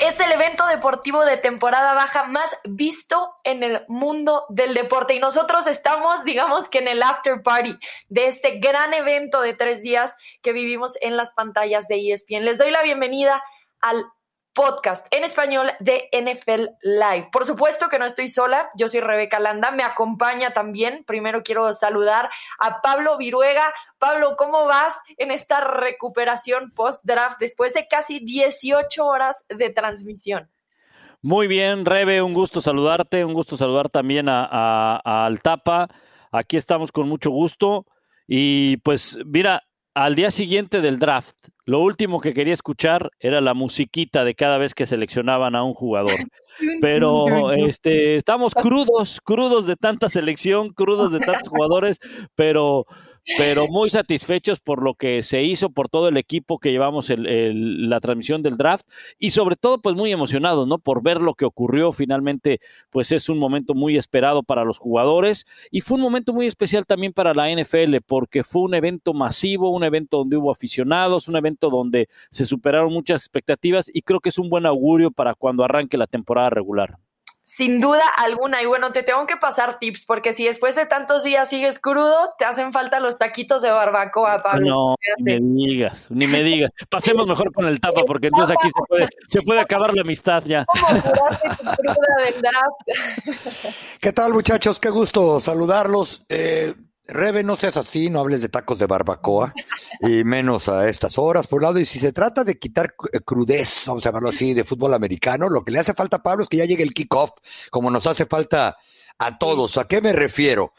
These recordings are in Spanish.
es el evento deportivo de temporada baja más visto en el mundo del deporte y nosotros estamos, digamos que en el after party de este gran evento de tres días que vivimos en las pantallas de ESPN. Les doy la bienvenida al podcast en español de NFL Live. Por supuesto que no estoy sola, yo soy Rebeca Landa, me acompaña también. Primero quiero saludar a Pablo Viruega. Pablo, ¿cómo vas en esta recuperación post-draft después de casi 18 horas de transmisión? Muy bien, Rebe, un gusto saludarte, un gusto saludar también a, a Altapa. Aquí estamos con mucho gusto. Y pues mira, al día siguiente del draft, lo último que quería escuchar era la musiquita de cada vez que seleccionaban a un jugador. Pero este, estamos crudos, crudos de tanta selección, crudos de tantos jugadores, pero pero muy satisfechos por lo que se hizo, por todo el equipo que llevamos la transmisión del draft y sobre todo pues muy emocionados, ¿no? Por ver lo que ocurrió finalmente, pues es un momento muy esperado para los jugadores y fue un momento muy especial también para la NFL porque fue un evento masivo, un evento donde hubo aficionados, un evento donde se superaron muchas expectativas y creo que es un buen augurio para cuando arranque la temporada regular. Sin duda alguna. Y bueno, te tengo que pasar tips, porque si después de tantos días sigues crudo, te hacen falta los taquitos de barbacoa, Pablo. No, ni me digas, ni me digas. Pasemos mejor con el tapa, porque entonces aquí se puede, se puede acabar la amistad ya. ¿Qué tal, muchachos? Qué gusto saludarlos. Eh, Rebe, no seas así, no hables de tacos de barbacoa, y menos a estas horas, por un lado. Y si se trata de quitar eh, crudez, vamos a llamarlo así, de fútbol americano, lo que le hace falta a Pablo es que ya llegue el kickoff, como nos hace falta a todos. ¿A qué me refiero?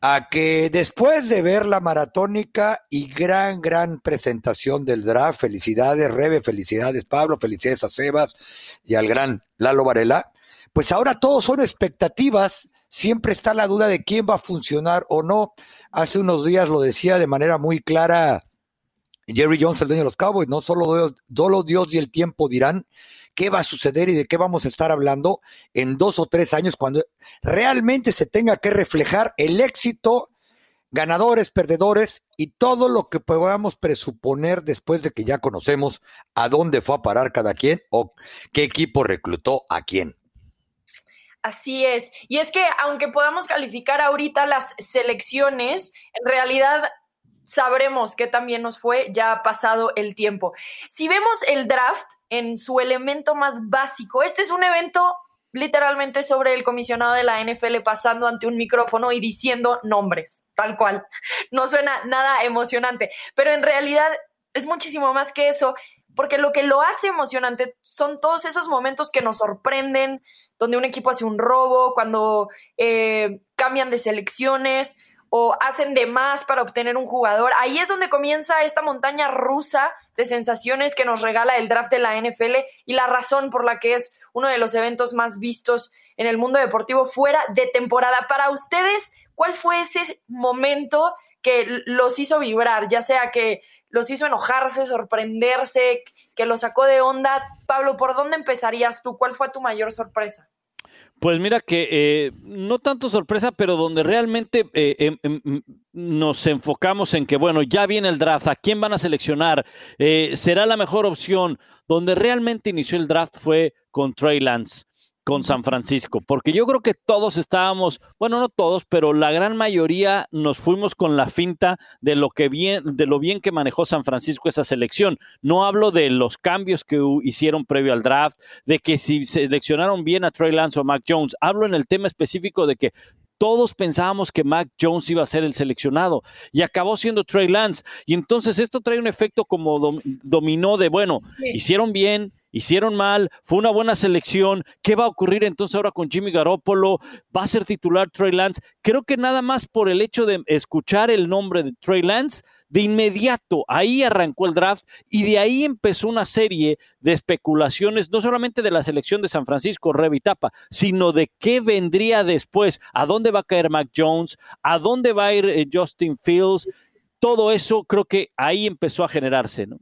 A que después de ver la maratónica y gran, gran presentación del draft, felicidades, Rebe, felicidades, Pablo, felicidades a Sebas y al gran Lalo Varela, pues ahora todos son expectativas siempre está la duda de quién va a funcionar o no. Hace unos días lo decía de manera muy clara Jerry Jones, el dueño de los Cowboys, no solo Dios, solo Dios y el tiempo dirán qué va a suceder y de qué vamos a estar hablando en dos o tres años cuando realmente se tenga que reflejar el éxito, ganadores, perdedores y todo lo que podamos presuponer después de que ya conocemos a dónde fue a parar cada quien o qué equipo reclutó a quién. Así es. Y es que aunque podamos calificar ahorita las selecciones, en realidad sabremos que también nos fue ya ha pasado el tiempo. Si vemos el draft en su elemento más básico, este es un evento literalmente sobre el comisionado de la NFL pasando ante un micrófono y diciendo nombres, tal cual. No suena nada emocionante, pero en realidad es muchísimo más que eso, porque lo que lo hace emocionante son todos esos momentos que nos sorprenden, donde un equipo hace un robo, cuando eh, cambian de selecciones o hacen de más para obtener un jugador. Ahí es donde comienza esta montaña rusa de sensaciones que nos regala el draft de la NFL y la razón por la que es uno de los eventos más vistos en el mundo deportivo fuera de temporada. Para ustedes, ¿cuál fue ese momento que los hizo vibrar? Ya sea que los hizo enojarse, sorprenderse, que los sacó de onda. Pablo, ¿por dónde empezarías tú? ¿Cuál fue tu mayor sorpresa? Pues mira que eh, no tanto sorpresa, pero donde realmente eh, em, em, nos enfocamos en que, bueno, ya viene el draft, ¿a quién van a seleccionar? Eh, ¿Será la mejor opción? Donde realmente inició el draft fue con Trey Lance con San Francisco, porque yo creo que todos estábamos, bueno, no todos, pero la gran mayoría nos fuimos con la finta de lo que bien, de lo bien que manejó San Francisco esa selección. No hablo de los cambios que hicieron previo al draft, de que si seleccionaron bien a Trey Lance o Mac Jones. Hablo en el tema específico de que todos pensábamos que Mac Jones iba a ser el seleccionado y acabó siendo Trey Lance. Y entonces esto trae un efecto como dominó de, bueno, hicieron bien, hicieron mal, fue una buena selección. ¿Qué va a ocurrir entonces ahora con Jimmy Garoppolo? ¿Va a ser titular Trey Lance? Creo que nada más por el hecho de escuchar el nombre de Trey Lance, de inmediato ahí arrancó el draft y de ahí empezó una serie de especulaciones, no solamente de la selección de San Francisco, Revitapa, sino de qué vendría después, a dónde va a caer Mac Jones, a dónde va a ir eh, Justin Fields. Todo eso creo que ahí empezó a generarse, ¿no?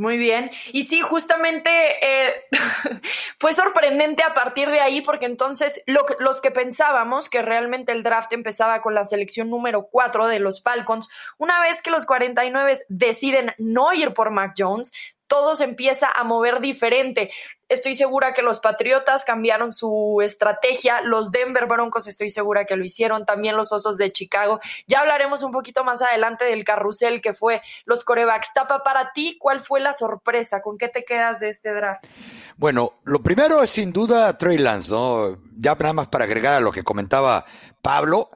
Muy bien. Y sí, justamente eh, fue sorprendente a partir de ahí porque entonces los que pensábamos que realmente el draft empezaba con la selección número 4 de los Falcons, una vez que los 49 deciden no ir por Mac Jones, todo se empieza a mover diferente. Estoy segura que los Patriotas cambiaron su estrategia, los Denver Broncos estoy segura que lo hicieron, también los Osos de Chicago. Ya hablaremos un poquito más adelante del carrusel que fue los corebacks. Tapa, para ti, ¿cuál fue la sorpresa? ¿Con qué te quedas de este draft? Bueno, lo primero es sin duda Trey Lance, ¿no? Ya nada más para agregar a lo que comentaba Pablo,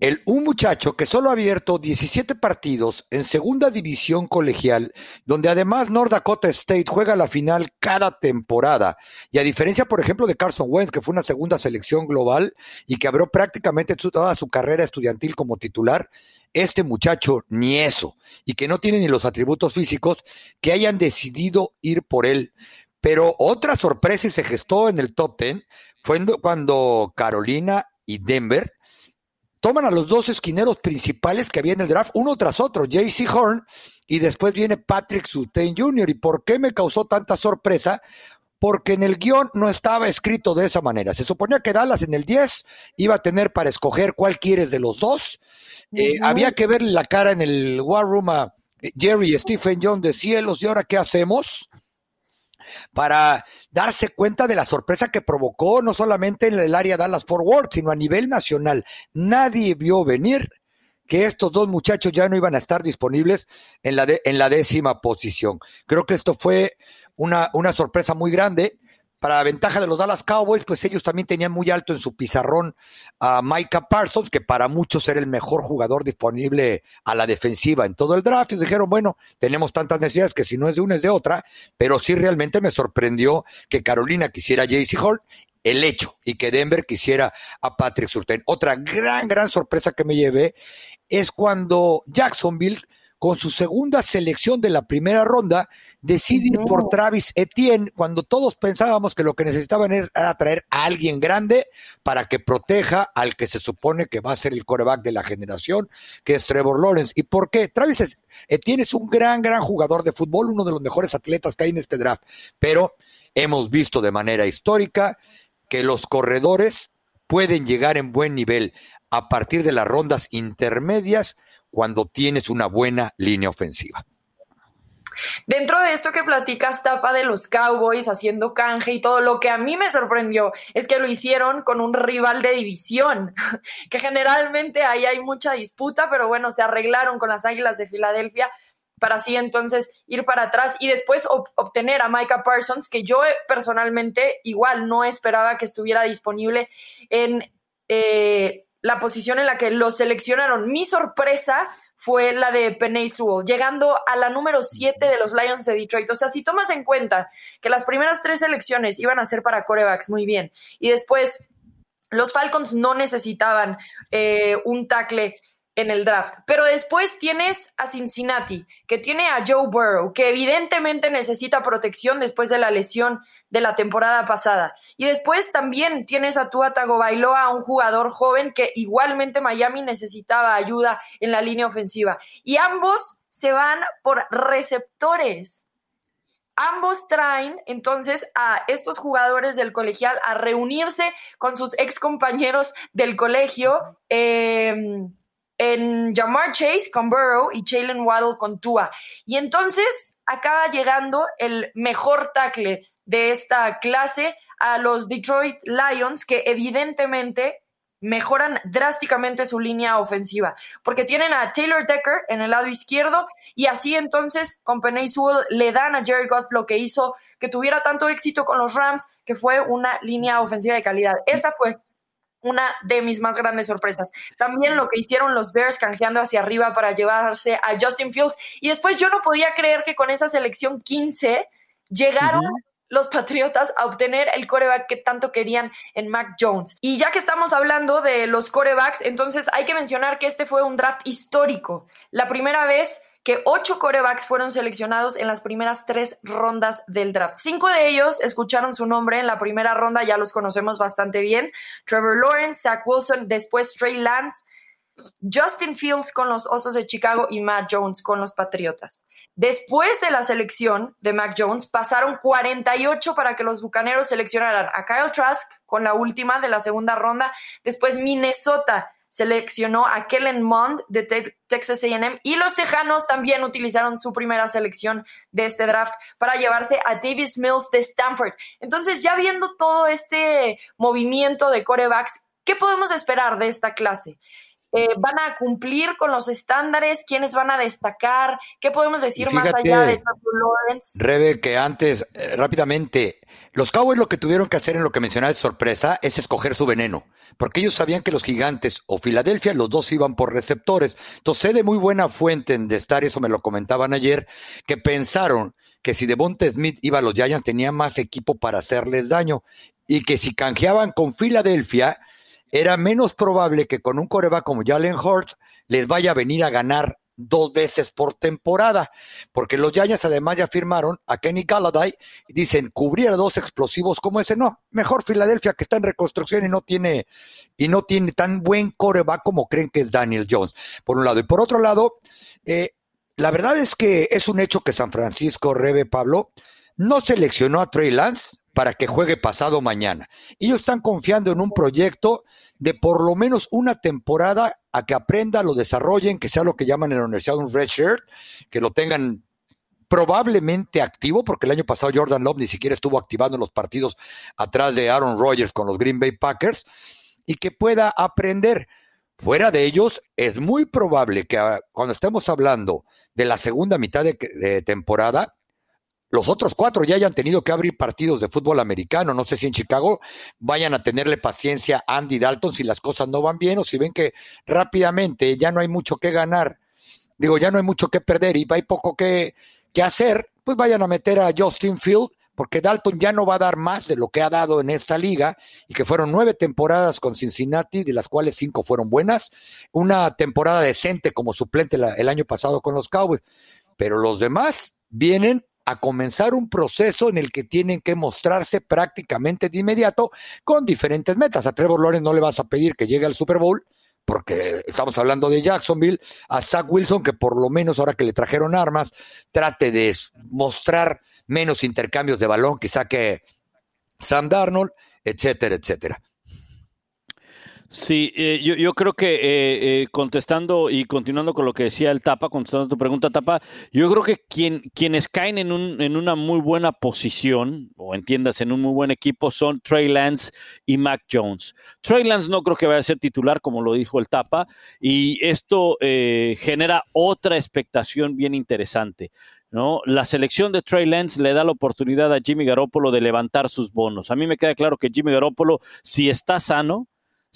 el, un muchacho que solo ha abierto 17 partidos en segunda división colegial, donde además North Dakota State juega la final cada temporada. Y a diferencia, por ejemplo, de Carson Wentz, que fue una segunda selección global y que abrió prácticamente toda su carrera estudiantil como titular, este muchacho ni eso, y que no tiene ni los atributos físicos, que hayan decidido ir por él. Pero otra sorpresa y se gestó en el top 10 fue cuando Carolina y Denver toman a los dos esquineros principales que había en el draft, uno tras otro, JC Horn y después viene Patrick Sutton Jr. ¿Y por qué me causó tanta sorpresa? Porque en el guion no estaba escrito de esa manera. Se suponía que Dallas en el 10 iba a tener para escoger cuál quieres de los dos. Eh, había que verle la cara en el War Room a Jerry y Stephen John de cielos, ¿y ahora qué hacemos? Para darse cuenta de la sorpresa que provocó no solamente en el área Dallas Forward, sino a nivel nacional. Nadie vio venir que estos dos muchachos ya no iban a estar disponibles en la, en la décima posición. Creo que esto fue una, una sorpresa muy grande para la ventaja de los Dallas Cowboys, pues ellos también tenían muy alto en su pizarrón a Micah Parsons, que para muchos era el mejor jugador disponible a la defensiva en todo el draft. Y dijeron, bueno, tenemos tantas necesidades que si no es de una es de otra, pero sí realmente me sorprendió que Carolina quisiera a JC Hall el hecho y que Denver quisiera a Patrick Surtain. Otra gran, gran sorpresa que me llevé es cuando Jacksonville, con su segunda selección de la primera ronda, decide ir por Travis Etienne cuando todos pensábamos que lo que necesitaban era traer a alguien grande para que proteja al que se supone que va a ser el coreback de la generación, que es Trevor Lawrence. ¿Y por qué? Travis Etienne es un gran, gran jugador de fútbol, uno de los mejores atletas que hay en este draft, pero hemos visto de manera histórica que los corredores pueden llegar en buen nivel a partir de las rondas intermedias cuando tienes una buena línea ofensiva. Dentro de esto que platicas, Tapa, de los Cowboys haciendo canje y todo, lo que a mí me sorprendió es que lo hicieron con un rival de división, que generalmente ahí hay mucha disputa, pero bueno, se arreglaron con las Águilas de Filadelfia para así entonces ir para atrás y después obtener a Micah Parsons, que yo eh, personalmente igual no esperaba que estuviera disponible en eh, la posición en la que lo seleccionaron. Mi sorpresa fue la de Penny Sewell, llegando a la número 7 de los Lions de Detroit. O sea, si tomas en cuenta que las primeras tres elecciones iban a ser para corebacks, muy bien, y después los Falcons no necesitaban eh, un tackle en el draft. Pero después tienes a Cincinnati, que tiene a Joe Burrow, que evidentemente necesita protección después de la lesión de la temporada pasada. Y después también tienes a Tua Tagovailoa, un jugador joven que igualmente Miami necesitaba ayuda en la línea ofensiva. Y ambos se van por receptores. Ambos traen entonces a estos jugadores del colegial a reunirse con sus ex compañeros del colegio. Eh, en Jamar Chase con Burrow y Jalen Waddle con Tua. Y entonces acaba llegando el mejor tackle de esta clase a los Detroit Lions, que evidentemente mejoran drásticamente su línea ofensiva, porque tienen a Taylor Decker en el lado izquierdo y así entonces con Penny Sewell le dan a Jared Goff lo que hizo que tuviera tanto éxito con los Rams, que fue una línea ofensiva de calidad. Esa fue una de mis más grandes sorpresas. También lo que hicieron los Bears canjeando hacia arriba para llevarse a Justin Fields. Y después yo no podía creer que con esa selección 15 llegaron los Patriotas a obtener el coreback que tanto querían en Mac Jones. Y ya que estamos hablando de los corebacks, entonces hay que mencionar que este fue un draft histórico. La primera vez que ocho corebacks fueron seleccionados en las primeras tres rondas del draft. Cinco de ellos escucharon su nombre en la primera ronda, ya los conocemos bastante bien. Trevor Lawrence, Zach Wilson, después Trey Lance, Justin Fields con los Osos de Chicago y Matt Jones con los Patriotas. Después de la selección de Mac Jones, pasaron 48 para que los Bucaneros seleccionaran a Kyle Trask con la última de la segunda ronda. Después Minnesota seleccionó a Kellen Mond de Texas AM y los Tejanos también utilizaron su primera selección de este draft para llevarse a Davis Mills de Stanford. Entonces, ya viendo todo este movimiento de corebacks, ¿qué podemos esperar de esta clase? Eh, van a cumplir con los estándares, quiénes van a destacar, qué podemos decir más allá de Lawrence. Rebe, que antes, eh, rápidamente, los Cowboys lo que tuvieron que hacer en lo que mencionaba de sorpresa es escoger su veneno, porque ellos sabían que los gigantes o Filadelfia, los dos iban por receptores. Entonces, sé de muy buena fuente en de estar, eso me lo comentaban ayer, que pensaron que si Devonta Smith iba a los Giants tenía más equipo para hacerles daño y que si canjeaban con Filadelfia, era menos probable que con un coreback como Jalen Hurts les vaya a venir a ganar dos veces por temporada, porque los Giants además ya firmaron a Kenny Galladay y dicen cubrir a dos explosivos como ese, no, mejor Filadelfia que está en reconstrucción y no tiene y no tiene tan buen coreback como creen que es Daniel Jones, por un lado. Y por otro lado, eh, la verdad es que es un hecho que San Francisco, Rebe Pablo, no seleccionó a Trey Lance para que juegue pasado mañana. Ellos están confiando en un proyecto de por lo menos una temporada a que aprenda, lo desarrollen, que sea lo que llaman en la universidad un red shirt, que lo tengan probablemente activo, porque el año pasado Jordan Love ni siquiera estuvo activando los partidos atrás de Aaron Rodgers con los Green Bay Packers, y que pueda aprender. Fuera de ellos, es muy probable que ah, cuando estemos hablando de la segunda mitad de temporada, los otros cuatro ya hayan tenido que abrir partidos de fútbol americano. No sé si en Chicago vayan a tenerle paciencia a Andy Dalton si las cosas no van bien o si ven que rápidamente ya no hay mucho que ganar. Digo, ya no hay mucho que perder y hay poco que, que hacer, pues vayan a meter a Justin Field, porque Dalton ya no va a dar más de lo que ha dado en esta liga y que fueron nueve temporadas con Cincinnati, de las cuales cinco fueron buenas, una temporada decente como suplente el año pasado con los Cowboys, pero los demás vienen a comenzar un proceso en el que tienen que mostrarse prácticamente de inmediato con diferentes metas. A Trevor Lawrence no le vas a pedir que llegue al Super Bowl, porque estamos hablando de Jacksonville, a Zach Wilson, que por lo menos ahora que le trajeron armas, trate de mostrar menos intercambios de balón que saque Sam Darnold, etcétera, etcétera. Sí, eh, yo, yo, creo que eh, eh, contestando y continuando con lo que decía el Tapa, contestando tu pregunta, Tapa, yo creo que quien, quienes caen en, un, en una muy buena posición, o entiendas, en un muy buen equipo, son Trey Lance y Mac Jones. Trey Lance no creo que vaya a ser titular, como lo dijo el Tapa, y esto genera otra expectación bien interesante. ¿no? La selección de Trey Lance le da la oportunidad a Jimmy Garoppolo de levantar sus bonos. A mí me queda claro que Jimmy Garoppolo, si está sano,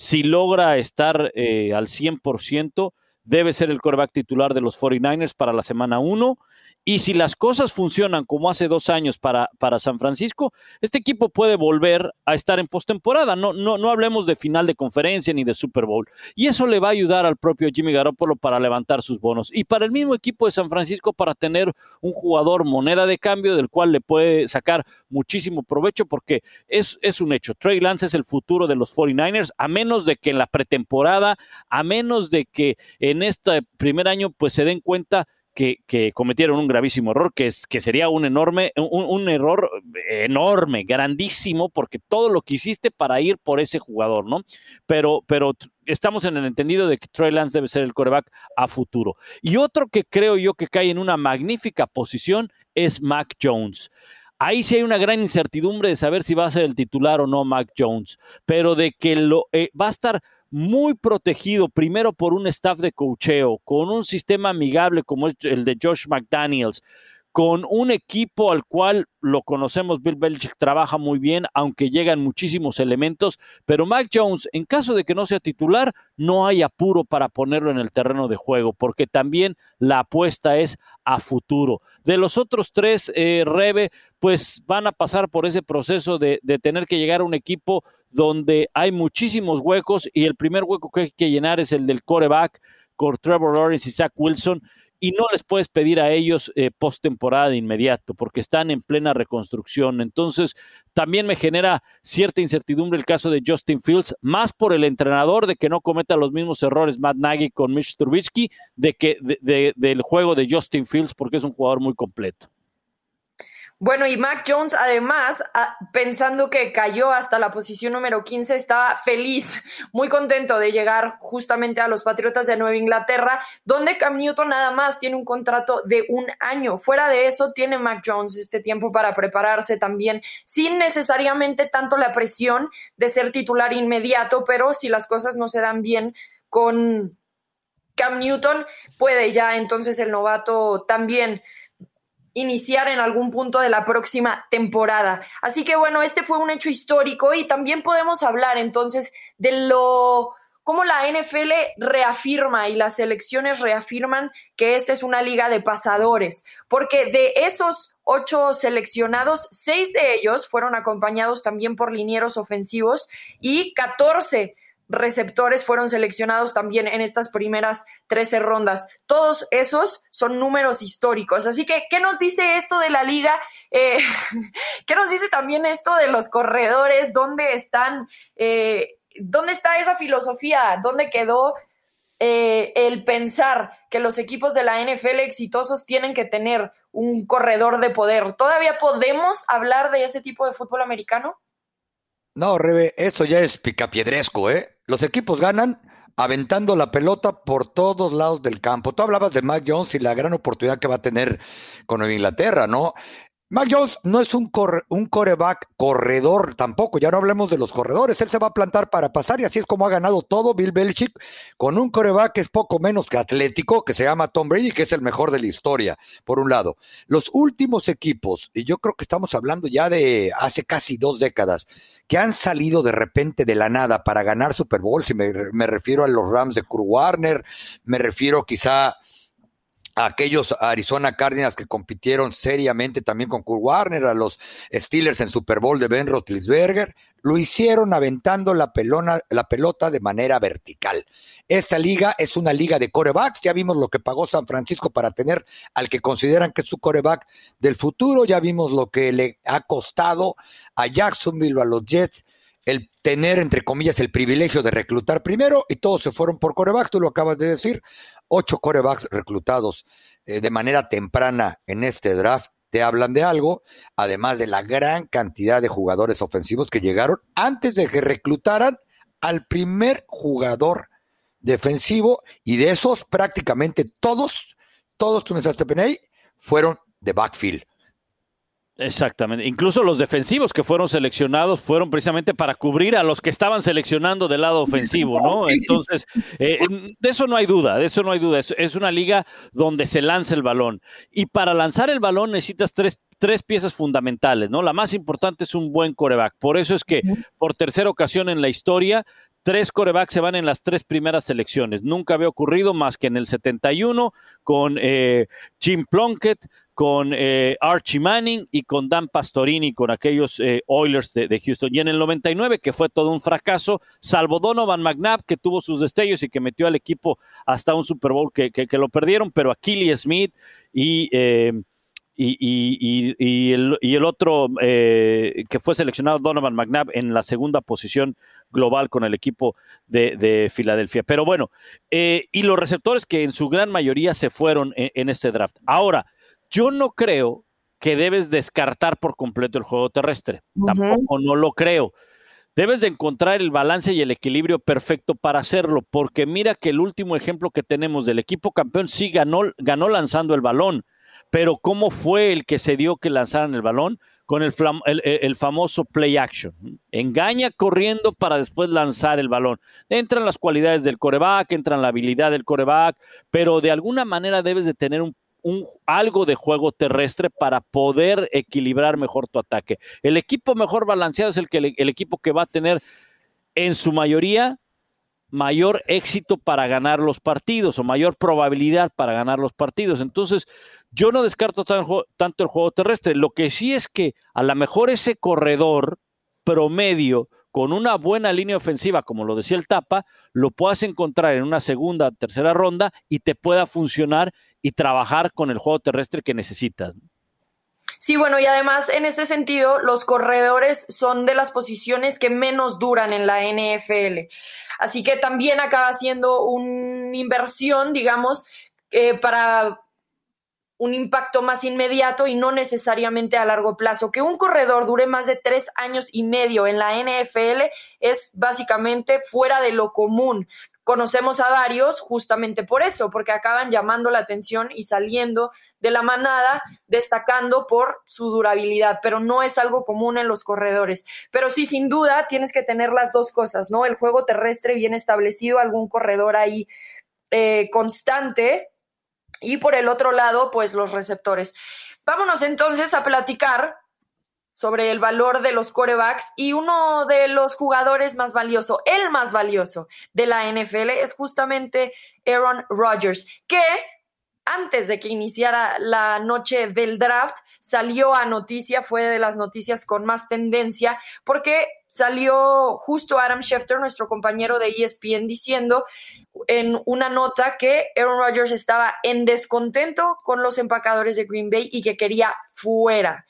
si logra estar eh, al 100%, debe ser el coreback titular de los 49ers para la semana 1 y si las cosas funcionan como hace dos años para, para San Francisco, este equipo puede volver a estar en postemporada. No, no, no hablemos de final de conferencia ni de Super Bowl. Y eso le va a ayudar al propio Jimmy Garoppolo para levantar sus bonos. Y para el mismo equipo de San Francisco para tener un jugador moneda de cambio del cual le puede sacar muchísimo provecho porque es, es un hecho. Trey Lance es el futuro de los 49ers, a menos de que en la pretemporada, a menos de que en este primer año pues se den cuenta que, cometieron un gravísimo error, que, es, que sería un enorme, un, error enorme, grandísimo, porque todo lo que hiciste para ir por ese jugador, ¿no? Pero, pero estamos en el entendido de que Trey Lance debe ser el coreback a futuro. Y otro que creo yo que cae en una magnífica posición es Mac Jones. Ahí sí hay una gran incertidumbre de saber si va a ser el titular o no Mac Jones, pero de que lo eh, va a estar muy protegido primero por un staff de cocheo, con un sistema amigable como el de Josh McDaniels, con un equipo al cual lo conocemos, Bill Belichick trabaja muy bien, aunque llegan muchísimos elementos, pero Mac Jones, en caso de que no sea titular, no hay apuro para ponerlo en el terreno de juego, porque también la apuesta es a futuro. De los otros tres, eh, Rebe, pues van a pasar por ese proceso de, de tener que llegar a un equipo donde hay muchísimos huecos y el primer hueco que hay que llenar es el del coreback con Trevor Lawrence y Zach Wilson y no les puedes pedir a ellos eh, postemporada de inmediato porque están en plena reconstrucción. Entonces, también me genera cierta incertidumbre el caso de Justin Fields, más por el entrenador de que no cometa los mismos errores Matt Nagy con Mitch Trubisky, de que del juego de Justin Fields porque es un jugador muy completo. Bueno, y Mac Jones, además, pensando que cayó hasta la posición número 15, estaba feliz, muy contento de llegar justamente a los Patriotas de Nueva Inglaterra, donde Cam Newton nada más tiene un contrato de un año. Fuera de eso, tiene Mac Jones este tiempo para prepararse también, sin necesariamente tanto la presión de ser titular inmediato, pero si las cosas no se dan bien con Cam Newton, puede ya entonces el novato también iniciar en algún punto de la próxima temporada. Así que bueno, este fue un hecho histórico y también podemos hablar entonces de lo cómo la NFL reafirma y las selecciones reafirman que esta es una liga de pasadores, porque de esos ocho seleccionados, seis de ellos fueron acompañados también por linieros ofensivos y 14 receptores fueron seleccionados también en estas primeras 13 rondas. Todos esos son números históricos. Así que, ¿qué nos dice esto de la liga? Eh, ¿Qué nos dice también esto de los corredores? ¿Dónde están? Eh, ¿Dónde está esa filosofía? ¿Dónde quedó eh, el pensar que los equipos de la NFL exitosos tienen que tener un corredor de poder? ¿Todavía podemos hablar de ese tipo de fútbol americano? No, Rebe, eso ya es picapiedresco, ¿eh? Los equipos ganan aventando la pelota por todos lados del campo. Tú hablabas de Mac Jones y la gran oportunidad que va a tener con Inglaterra, ¿no? Mac Jones no es un, un coreback corredor tampoco, ya no hablemos de los corredores, él se va a plantar para pasar y así es como ha ganado todo Bill Belichick con un coreback que es poco menos que atlético, que se llama Tom Brady, que es el mejor de la historia, por un lado. Los últimos equipos, y yo creo que estamos hablando ya de hace casi dos décadas, que han salido de repente de la nada para ganar Super Bowl, si me, me refiero a los Rams de Kurt Warner, me refiero quizá aquellos Arizona Cardinals que compitieron seriamente también con Kurt Warner, a los Steelers en Super Bowl de Ben Roethlisberger, lo hicieron aventando la, pelona, la pelota de manera vertical. Esta liga es una liga de corebacks, ya vimos lo que pagó San Francisco para tener al que consideran que es su coreback del futuro, ya vimos lo que le ha costado a Jacksonville, a los Jets, el tener, entre comillas, el privilegio de reclutar primero y todos se fueron por corebacks, tú lo acabas de decir, ocho corebacks reclutados eh, de manera temprana en este draft te hablan de algo, además de la gran cantidad de jugadores ofensivos que llegaron antes de que reclutaran al primer jugador defensivo y de esos prácticamente todos, todos, tú Peney, fueron de backfield. Exactamente. Incluso los defensivos que fueron seleccionados fueron precisamente para cubrir a los que estaban seleccionando del lado ofensivo, ¿no? Entonces, eh, de eso no hay duda, de eso no hay duda. Es, una liga donde se lanza el balón. Y para lanzar el balón necesitas tres, tres piezas fundamentales, ¿no? La más importante es un buen coreback. Por eso es que por tercera ocasión en la historia tres corebacks se van en las tres primeras selecciones. Nunca había ocurrido más que en el 71 con eh, Jim Plunkett, con eh, Archie Manning y con Dan Pastorini, con aquellos eh, Oilers de, Houston. Y en el 99, que fue todo un fracaso, salvo Donovan McNabb, que tuvo sus destellos y que metió al equipo hasta un Super Bowl que, que, lo perdieron, pero Achilles Smith y y, y, el, y, el, otro eh, que fue seleccionado, Donovan McNabb, en la segunda posición global con el equipo de, Filadelfia. Pero bueno, eh, y los receptores que en su gran mayoría se fueron en, este draft. Ahora, yo no creo que debes descartar por completo el juego terrestre. Tampoco no lo creo. Debes de encontrar el balance y el equilibrio perfecto para hacerlo, porque mira que el último ejemplo que tenemos del equipo campeón sí ganó, ganó lanzando el balón pero ¿cómo fue el que se dio que lanzaran el balón? Con el, el, famoso play action. Engaña corriendo para después lanzar el balón. Entran las cualidades del coreback, entran la habilidad del coreback, pero de alguna manera debes de tener algo de juego terrestre para poder equilibrar mejor tu ataque. El equipo mejor balanceado es el, que, el equipo que va a tener en su mayoría mayor éxito para ganar los partidos o mayor probabilidad para ganar los partidos. Entonces, yo no descarto tanto el juego terrestre. Lo que sí es que a lo mejor ese corredor promedio con una buena línea ofensiva, como lo decía el Tapa, lo puedas encontrar en una segunda, tercera ronda y te pueda funcionar y trabajar con el juego terrestre que necesitas. Sí, bueno, y además en ese sentido, los corredores son de las posiciones que menos duran en la NFL. Así que también acaba siendo una inversión, digamos, eh, para un impacto más inmediato y no necesariamente a largo plazo. Que un corredor dure más de tres años y medio en la NFL es básicamente fuera de lo común. Conocemos a varios justamente por eso, porque acaban llamando la atención y saliendo de la manada, destacando por su durabilidad, pero no es algo común en los corredores. Pero sí, sin duda, tienes que tener las dos cosas, ¿no? El juego terrestre bien establecido, algún corredor ahí eh, constante, y por el otro lado, pues los receptores. Vámonos entonces a platicar sobre el valor de los corebacks y uno de los jugadores más valioso, el más valioso de la NFL es justamente Aaron Rodgers, que antes de que iniciara la noche del draft, salió a noticia, fue de las noticias con más tendencia, porque salió justo Adam Schefter, nuestro compañero de ESPN, diciendo en una nota que Aaron Rodgers estaba en descontento con los empacadores de Green Bay y que quería fuera.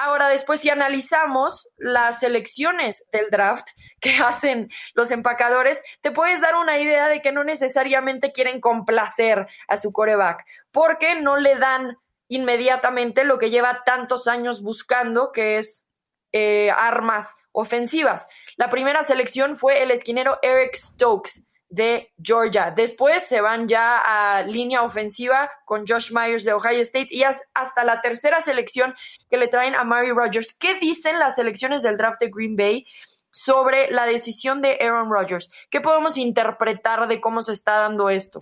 Ahora, después, si analizamos las selecciones del draft que hacen los empacadores, te puedes dar una idea de que no necesariamente quieren complacer a su coreback, porque no le dan inmediatamente lo que lleva tantos años buscando, que es eh, armas ofensivas. La primera selección fue el esquinero Eric Stokes de Georgia. Después se van ya a línea ofensiva con Josh Myers de Ohio State y hasta la tercera selección que le traen a Mary Rodgers. ¿Qué dicen las selecciones del draft de Green Bay sobre la decisión de Aaron Rodgers? ¿Qué podemos interpretar de cómo se está dando esto?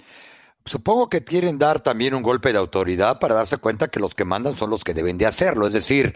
Supongo que quieren dar también un golpe de autoridad para darse cuenta que los que mandan son los que deben de hacerlo, es decir,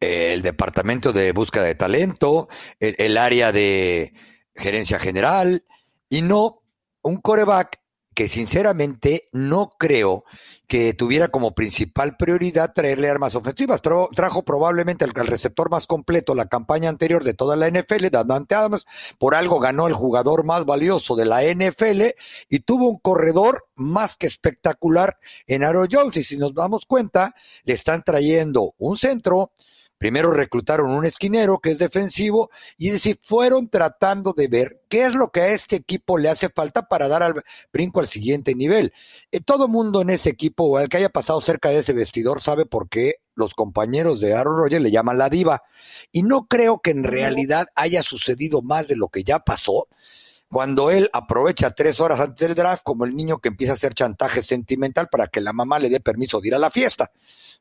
el departamento de búsqueda de talento, el área de gerencia general, y no un coreback que sinceramente no creo que tuviera como principal prioridad traerle armas ofensivas. trajo probablemente el, receptor más completo la campaña anterior de toda la NFL, Davante Adams, por algo ganó el jugador más valioso de la NFL y tuvo un corredor más que espectacular en Aaron Jones. Y si nos damos cuenta, le están trayendo un centro, Primero reclutaron un esquinero que es defensivo y es fueron tratando de ver qué es lo que a este equipo le hace falta para dar al brinco al siguiente nivel. Eh, todo mundo en ese equipo o el que haya pasado cerca de ese vestidor sabe por qué los compañeros de Aaron Rodgers le llaman la diva. Y no creo que en realidad haya sucedido más de lo que ya pasó cuando él aprovecha tres horas antes del draft como el niño que empieza a hacer chantaje sentimental para que la mamá le dé permiso de ir a la fiesta.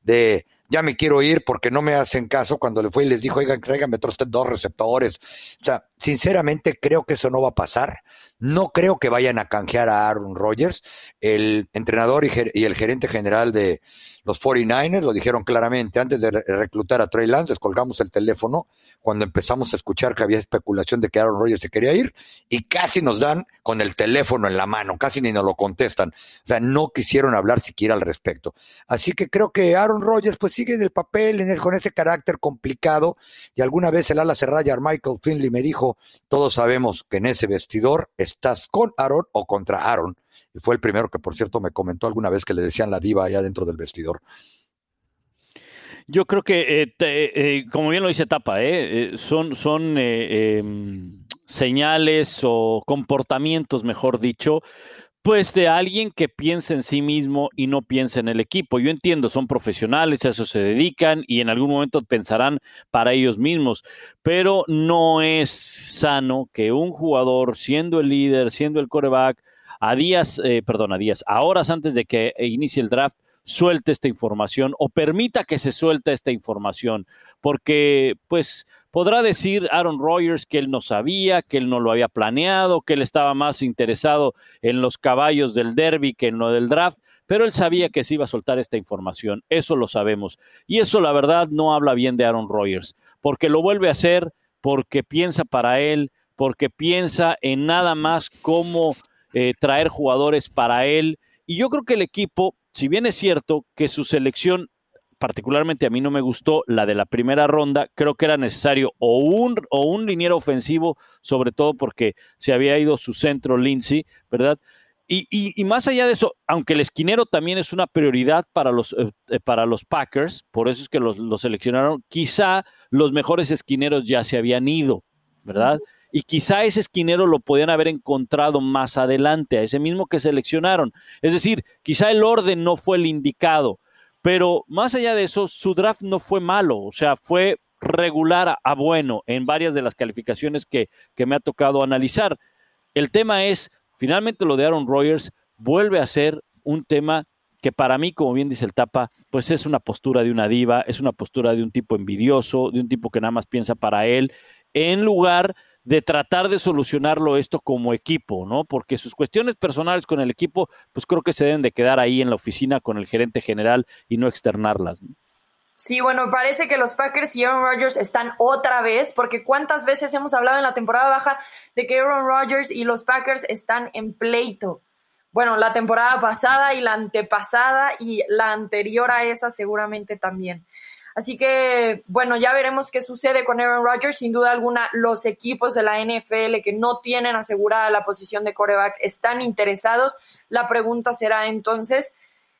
De ya me quiero ir porque no me hacen caso cuando le fue y les dijo, oigan, tráiganme otros dos receptores. O sea, sinceramente creo que eso no va a pasar. No creo que vayan a canjear a Aaron Rodgers. El entrenador y, el gerente general de los 49ers lo dijeron claramente. Antes de reclutar a Trey Lance, descolgamos el teléfono cuando empezamos a escuchar que había especulación de que Aaron Rodgers se quería ir y casi nos dan con el teléfono en la mano, casi ni nos lo contestan. O sea, no quisieron hablar siquiera al respecto. Así que creo que Aaron Rodgers pues sigue en el papel en con ese carácter complicado y alguna vez el ala cerrada Michael Finley me dijo, todos sabemos que en ese vestidor estás con Aaron o contra Aaron. Y fue el primero que, por cierto, me comentó alguna vez que le decían la diva allá dentro del vestidor. Yo creo que, eh, eh, como bien lo dice Tapa, eh, son, son em, señales o comportamientos, mejor dicho, pues de alguien que piensa en sí mismo y no piensa en el equipo. Yo entiendo, son profesionales, a eso se dedican y en algún momento pensarán para ellos mismos, pero no es sano que un jugador, siendo el líder, siendo el coreback, a días, eh, perdón, a días, a horas antes de que inicie el draft, suelte esta información o permita que se suelte esta información, porque pues podrá decir Aaron Rodgers que él no sabía, que él no lo había planeado, que él estaba más interesado en los caballos del derby que en lo del draft, pero él sabía que se iba a soltar esta información, eso lo sabemos, y eso la verdad no habla bien de Aaron Rodgers, porque lo vuelve a hacer, porque piensa para él, porque piensa en nada más cómo eh, traer jugadores para él, y yo creo que el equipo si bien es cierto que su selección, particularmente a mí no me gustó la de la primera ronda, creo que era necesario o un, o un liniero ofensivo, sobre todo porque se había ido su centro Lindsay, ¿verdad? Y, más allá de eso, aunque el esquinero también es una prioridad para los, eh, eh, para los Packers, por eso es que los, los, seleccionaron, quizá los mejores esquineros ya se habían ido, ¿verdad? Y quizá ese esquinero lo podían haber encontrado más adelante, a ese mismo que seleccionaron. Es decir, quizá el orden no fue el indicado, Pero más allá de eso, su draft no fue malo, o sea, fue regular a, bueno en varias de las calificaciones que, que me ha tocado analizar. El tema es, finalmente lo de Aaron Rodgers vuelve a ser un tema que para mí, como bien dice el Tapa, pues es una postura de una diva, es una postura de un tipo envidioso, de un tipo que nada más piensa para él, en lugar de tratar de solucionarlo esto como equipo, ¿no? Porque sus cuestiones personales con el equipo, pues creo que se deben de quedar ahí en la oficina con el gerente general y no externarlas. Sí, bueno, parece que los Packers y Aaron Rodgers están otra vez, porque cuántas veces hemos hablado en la temporada baja de que Aaron Rodgers y los Packers están en pleito. Bueno, la temporada pasada y la antepasada y la anterior a esa seguramente también. Así que, bueno, ya veremos qué sucede con Aaron Rodgers. Sin duda alguna, los equipos de la NFL que no tienen asegurada la posición de coreback están interesados. La pregunta será entonces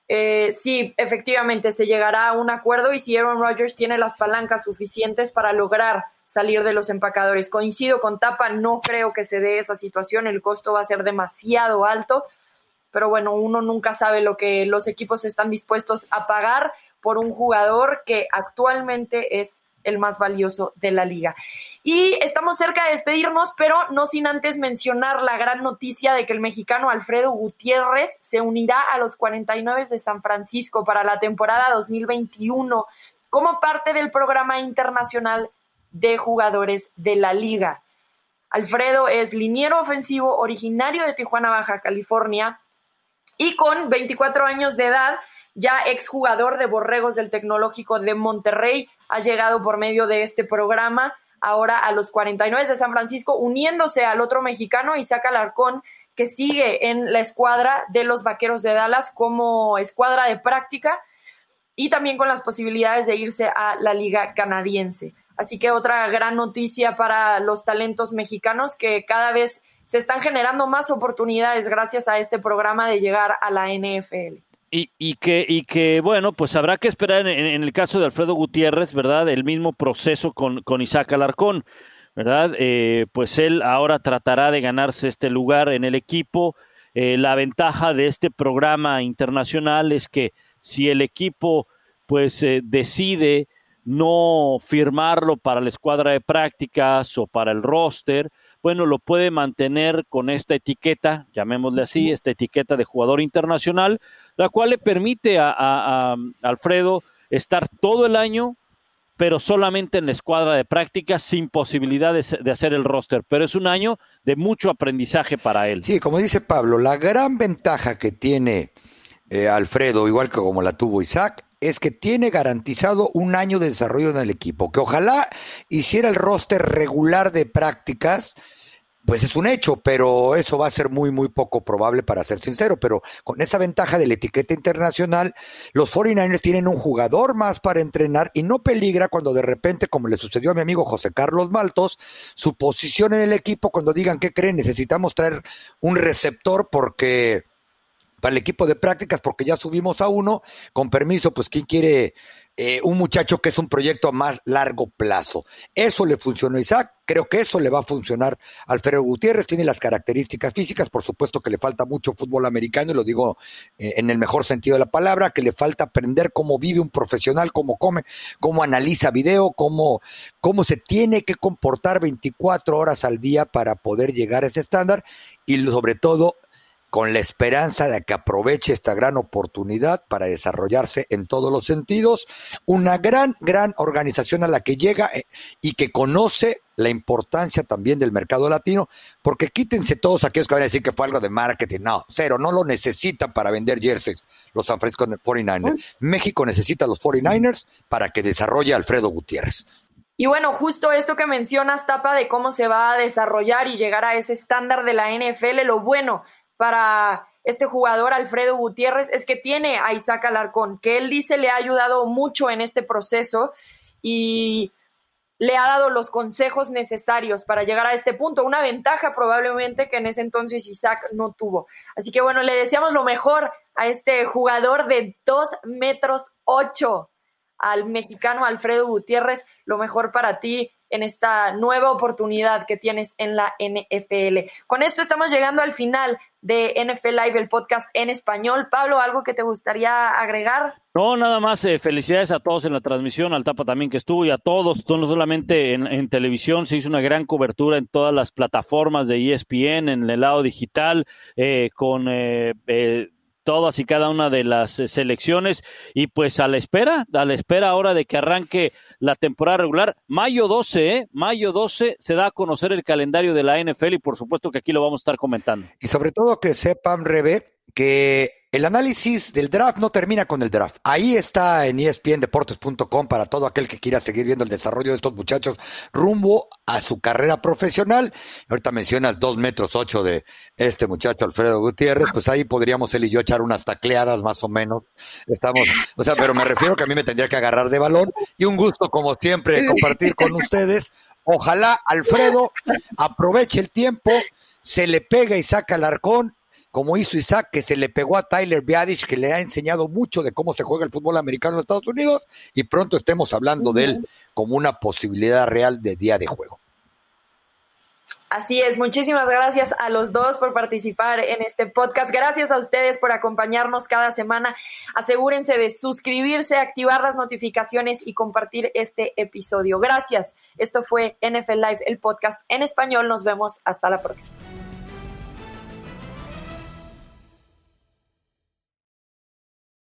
eh, si efectivamente se llegará a un acuerdo y si Aaron Rodgers tiene las palancas suficientes para lograr salir de los empacadores. Coincido con Tapa, no creo que se dé esa situación, el costo va a ser demasiado alto, pero bueno, uno nunca sabe lo que los equipos están dispuestos a pagar por un jugador que actualmente es el más valioso de la liga. Y estamos cerca de despedirnos, pero no sin antes mencionar la gran noticia de que el mexicano Alfredo Gutiérrez se unirá a los 49 de San Francisco para la temporada 2021 como parte del programa internacional de jugadores de la liga. Alfredo es liniero ofensivo originario de Tijuana, Baja California, y con 24 años de edad ya exjugador de Borregos del Tecnológico de Monterrey, ha llegado por medio de este programa ahora a los 49 de San Francisco, uniéndose al otro mexicano, Isaac Alarcón, que sigue en la escuadra de los Vaqueros de Dallas como escuadra de práctica y también con las posibilidades de irse a la liga canadiense. Así que otra gran noticia para los talentos mexicanos que cada vez se están generando más oportunidades gracias a este programa de llegar a la NFL. Y, que, y que, bueno, pues habrá que esperar en, el caso de Alfredo Gutiérrez, ¿verdad? El mismo proceso con, con Isaac Alarcón, ¿verdad? Eh, pues él ahora tratará de ganarse este lugar en el equipo. Eh, la ventaja de este programa internacional es que si el equipo pues eh, decide no firmarlo para la escuadra de prácticas o para el roster, bueno, lo puede mantener con esta etiqueta, llamémosle así, esta etiqueta de jugador internacional, la cual le permite a, Alfredo estar todo el año pero solamente en la escuadra de prácticas sin posibilidad de, hacer el roster. Pero es un año de mucho aprendizaje para él. Sí, como dice Pablo, la gran ventaja que tiene eh, Alfredo, igual que como la tuvo Isaac, es que tiene garantizado un año de desarrollo en el equipo, que ojalá hiciera el roster regular de prácticas, pues es un hecho, pero eso va a ser muy, muy poco probable para ser sincero. Pero con esa ventaja de la etiqueta internacional, los 49ers tienen un jugador más para entrenar y no peligra cuando de repente, como le sucedió a mi amigo José Carlos Maltos, su posición en el equipo cuando digan, ¿qué creen? Necesitamos traer un receptor porque para el equipo de prácticas porque ya subimos a uno. Con permiso, pues ¿quién quiere eh, un muchacho que es un proyecto a más largo plazo? Eso le funcionó a Isaac, creo que eso le va a funcionar a Alfredo Gutiérrez, tiene las características físicas, por supuesto que le falta mucho fútbol americano, y lo digo eh, en el mejor sentido de la palabra, que le falta aprender cómo vive un profesional, cómo come, cómo analiza video, cómo, cómo se tiene que comportar 24 horas al día para poder llegar a ese estándar y sobre todo con la esperanza de que aproveche esta gran oportunidad para desarrollarse en todos los sentidos. Una gran, gran organización a la que llega eh, y que conoce la importancia también del mercado latino, porque quítense todos aquellos que van a decir que fue algo de marketing. No, cero, no lo necesitan para vender jerseys los San Francisco 49ers. México necesita a los 49ers para que desarrolle Alfredo Gutiérrez. Y bueno, justo esto que mencionas, Tapa, de cómo se va a desarrollar y llegar a ese estándar de la NFL, lo bueno para este jugador Alfredo Gutiérrez es que tiene a Isaac Alarcón, que él dice le ha ayudado mucho en este proceso y le ha dado los consejos necesarios para llegar a este punto, una ventaja probablemente que en ese entonces Isaac no tuvo. Así que bueno, le deseamos lo mejor a este jugador de 2 metros 8, al mexicano Alfredo Gutiérrez, lo mejor para ti en esta nueva oportunidad que tienes en la NFL. Con esto estamos llegando al final de NFL Live, el podcast en español. Pablo, ¿algo que te gustaría agregar? No, nada más, eh, felicidades a todos en la transmisión, al Tapa también que estuvo y a todos, no solamente en, televisión, se hizo una gran cobertura en todas las plataformas de ESPN, en el lado digital, eh, con... Eh, todas y cada una de las eh, selecciones y pues a la espera, a la espera ahora de que arranque la temporada regular. Mayo 12, ¿eh? Mayo 12 se da a conocer el calendario de la NFL y por supuesto que aquí lo vamos a estar comentando. Y sobre todo que sepan, Rebe, que el análisis del draft no termina con el draft. Ahí está en espndeportes.com para todo aquel que quiera seguir viendo el desarrollo de estos muchachos rumbo a su carrera profesional. Ahorita mencionas dos metros ocho de este muchacho Alfredo Gutiérrez, pues ahí podríamos él y yo echar unas tacleadas más o menos. Estamos, o sea, pero me refiero que a mí me tendría que agarrar de balón y un gusto como siempre compartir con ustedes. Ojalá Alfredo aproveche el tiempo, se le pega y saca el arcón como hizo Isaac, que se le pegó a Tyler Biadish, que le ha enseñado mucho de cómo se juega el fútbol americano en Estados Unidos, y pronto estemos hablando de él como una posibilidad real de día de juego. Así es, muchísimas gracias a los dos por participar en este podcast. Gracias a ustedes por acompañarnos cada semana. Asegúrense de suscribirse, activar las notificaciones y compartir este episodio. Gracias. Esto fue NFL Live, el podcast en español. Nos vemos hasta la próxima.